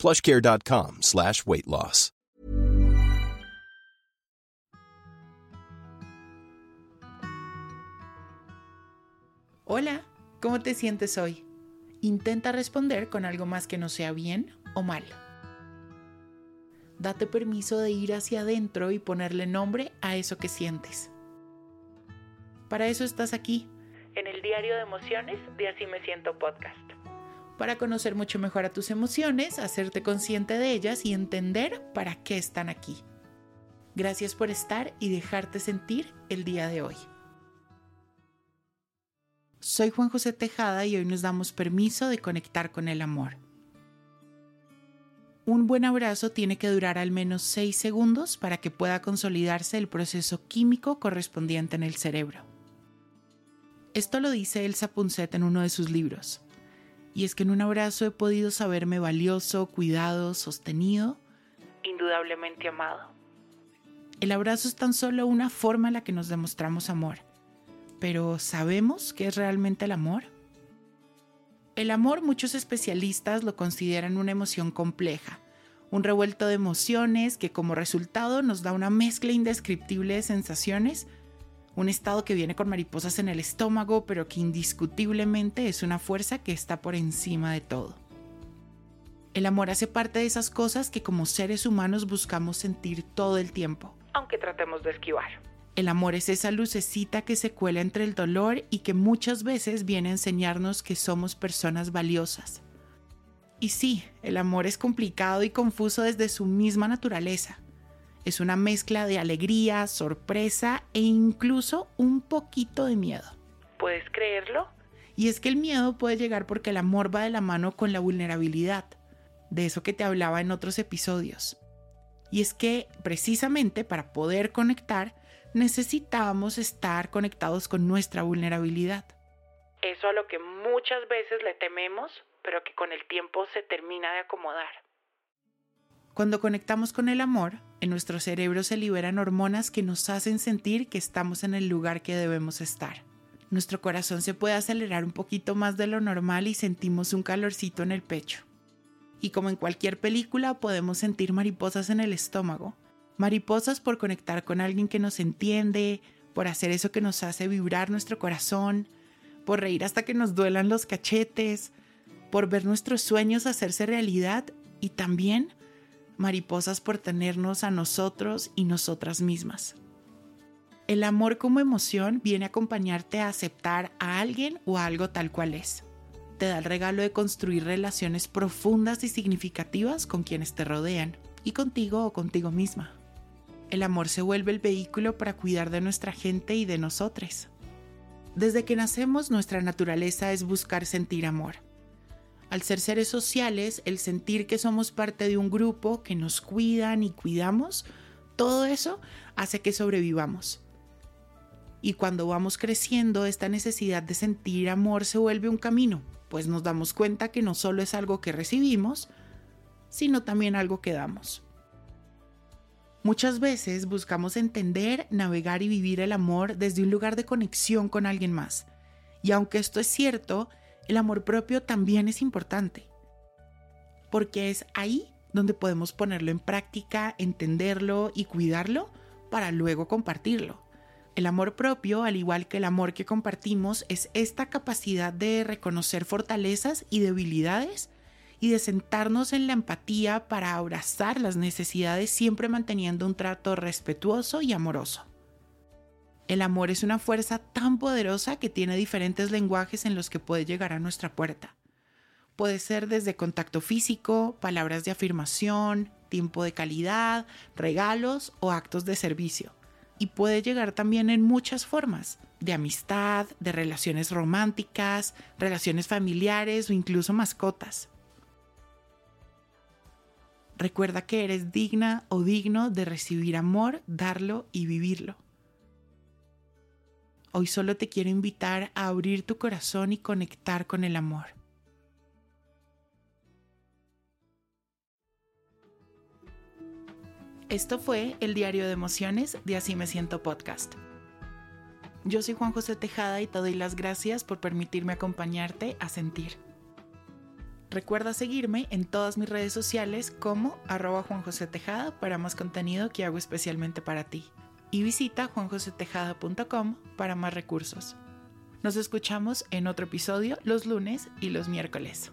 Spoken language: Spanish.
plushcare.com slash weight loss. Hola, ¿cómo te sientes hoy? Intenta responder con algo más que no sea bien o mal. Date permiso de ir hacia adentro y ponerle nombre a eso que sientes. Para eso estás aquí, en el diario de emociones de Así me siento podcast. Para conocer mucho mejor a tus emociones, hacerte consciente de ellas y entender para qué están aquí. Gracias por estar y dejarte sentir el día de hoy. Soy Juan José Tejada y hoy nos damos permiso de conectar con el amor. Un buen abrazo tiene que durar al menos 6 segundos para que pueda consolidarse el proceso químico correspondiente en el cerebro. Esto lo dice Elsa Punset en uno de sus libros. Y es que en un abrazo he podido saberme valioso, cuidado, sostenido, indudablemente amado. El abrazo es tan solo una forma en la que nos demostramos amor. Pero ¿sabemos qué es realmente el amor? El amor muchos especialistas lo consideran una emoción compleja, un revuelto de emociones que como resultado nos da una mezcla indescriptible de sensaciones un estado que viene con mariposas en el estómago, pero que indiscutiblemente es una fuerza que está por encima de todo. El amor hace parte de esas cosas que como seres humanos buscamos sentir todo el tiempo, aunque tratemos de esquivar. El amor es esa lucecita que se cuela entre el dolor y que muchas veces viene a enseñarnos que somos personas valiosas. Y sí, el amor es complicado y confuso desde su misma naturaleza es una mezcla de alegría, sorpresa e incluso un poquito de miedo. ¿Puedes creerlo? Y es que el miedo puede llegar porque el amor va de la mano con la vulnerabilidad, de eso que te hablaba en otros episodios. Y es que precisamente para poder conectar necesitamos estar conectados con nuestra vulnerabilidad. Eso a lo que muchas veces le tememos, pero que con el tiempo se termina de acomodar. Cuando conectamos con el amor, en nuestro cerebro se liberan hormonas que nos hacen sentir que estamos en el lugar que debemos estar. Nuestro corazón se puede acelerar un poquito más de lo normal y sentimos un calorcito en el pecho. Y como en cualquier película podemos sentir mariposas en el estómago. Mariposas por conectar con alguien que nos entiende, por hacer eso que nos hace vibrar nuestro corazón, por reír hasta que nos duelan los cachetes, por ver nuestros sueños hacerse realidad y también mariposas por tenernos a nosotros y nosotras mismas. El amor como emoción viene a acompañarte a aceptar a alguien o a algo tal cual es. Te da el regalo de construir relaciones profundas y significativas con quienes te rodean y contigo o contigo misma. El amor se vuelve el vehículo para cuidar de nuestra gente y de nosotros. Desde que nacemos nuestra naturaleza es buscar sentir amor al ser seres sociales, el sentir que somos parte de un grupo, que nos cuidan y cuidamos, todo eso hace que sobrevivamos. Y cuando vamos creciendo, esta necesidad de sentir amor se vuelve un camino, pues nos damos cuenta que no solo es algo que recibimos, sino también algo que damos. Muchas veces buscamos entender, navegar y vivir el amor desde un lugar de conexión con alguien más. Y aunque esto es cierto, el amor propio también es importante, porque es ahí donde podemos ponerlo en práctica, entenderlo y cuidarlo para luego compartirlo. El amor propio, al igual que el amor que compartimos, es esta capacidad de reconocer fortalezas y debilidades y de sentarnos en la empatía para abrazar las necesidades siempre manteniendo un trato respetuoso y amoroso. El amor es una fuerza tan poderosa que tiene diferentes lenguajes en los que puede llegar a nuestra puerta. Puede ser desde contacto físico, palabras de afirmación, tiempo de calidad, regalos o actos de servicio. Y puede llegar también en muchas formas, de amistad, de relaciones románticas, relaciones familiares o incluso mascotas. Recuerda que eres digna o digno de recibir amor, darlo y vivirlo. Hoy solo te quiero invitar a abrir tu corazón y conectar con el amor. Esto fue el diario de emociones de Así me siento podcast. Yo soy Juan José Tejada y te doy las gracias por permitirme acompañarte a sentir. Recuerda seguirme en todas mis redes sociales como arroba Juan José Tejada para más contenido que hago especialmente para ti. Y visita juanjosetejada.com para más recursos. Nos escuchamos en otro episodio los lunes y los miércoles.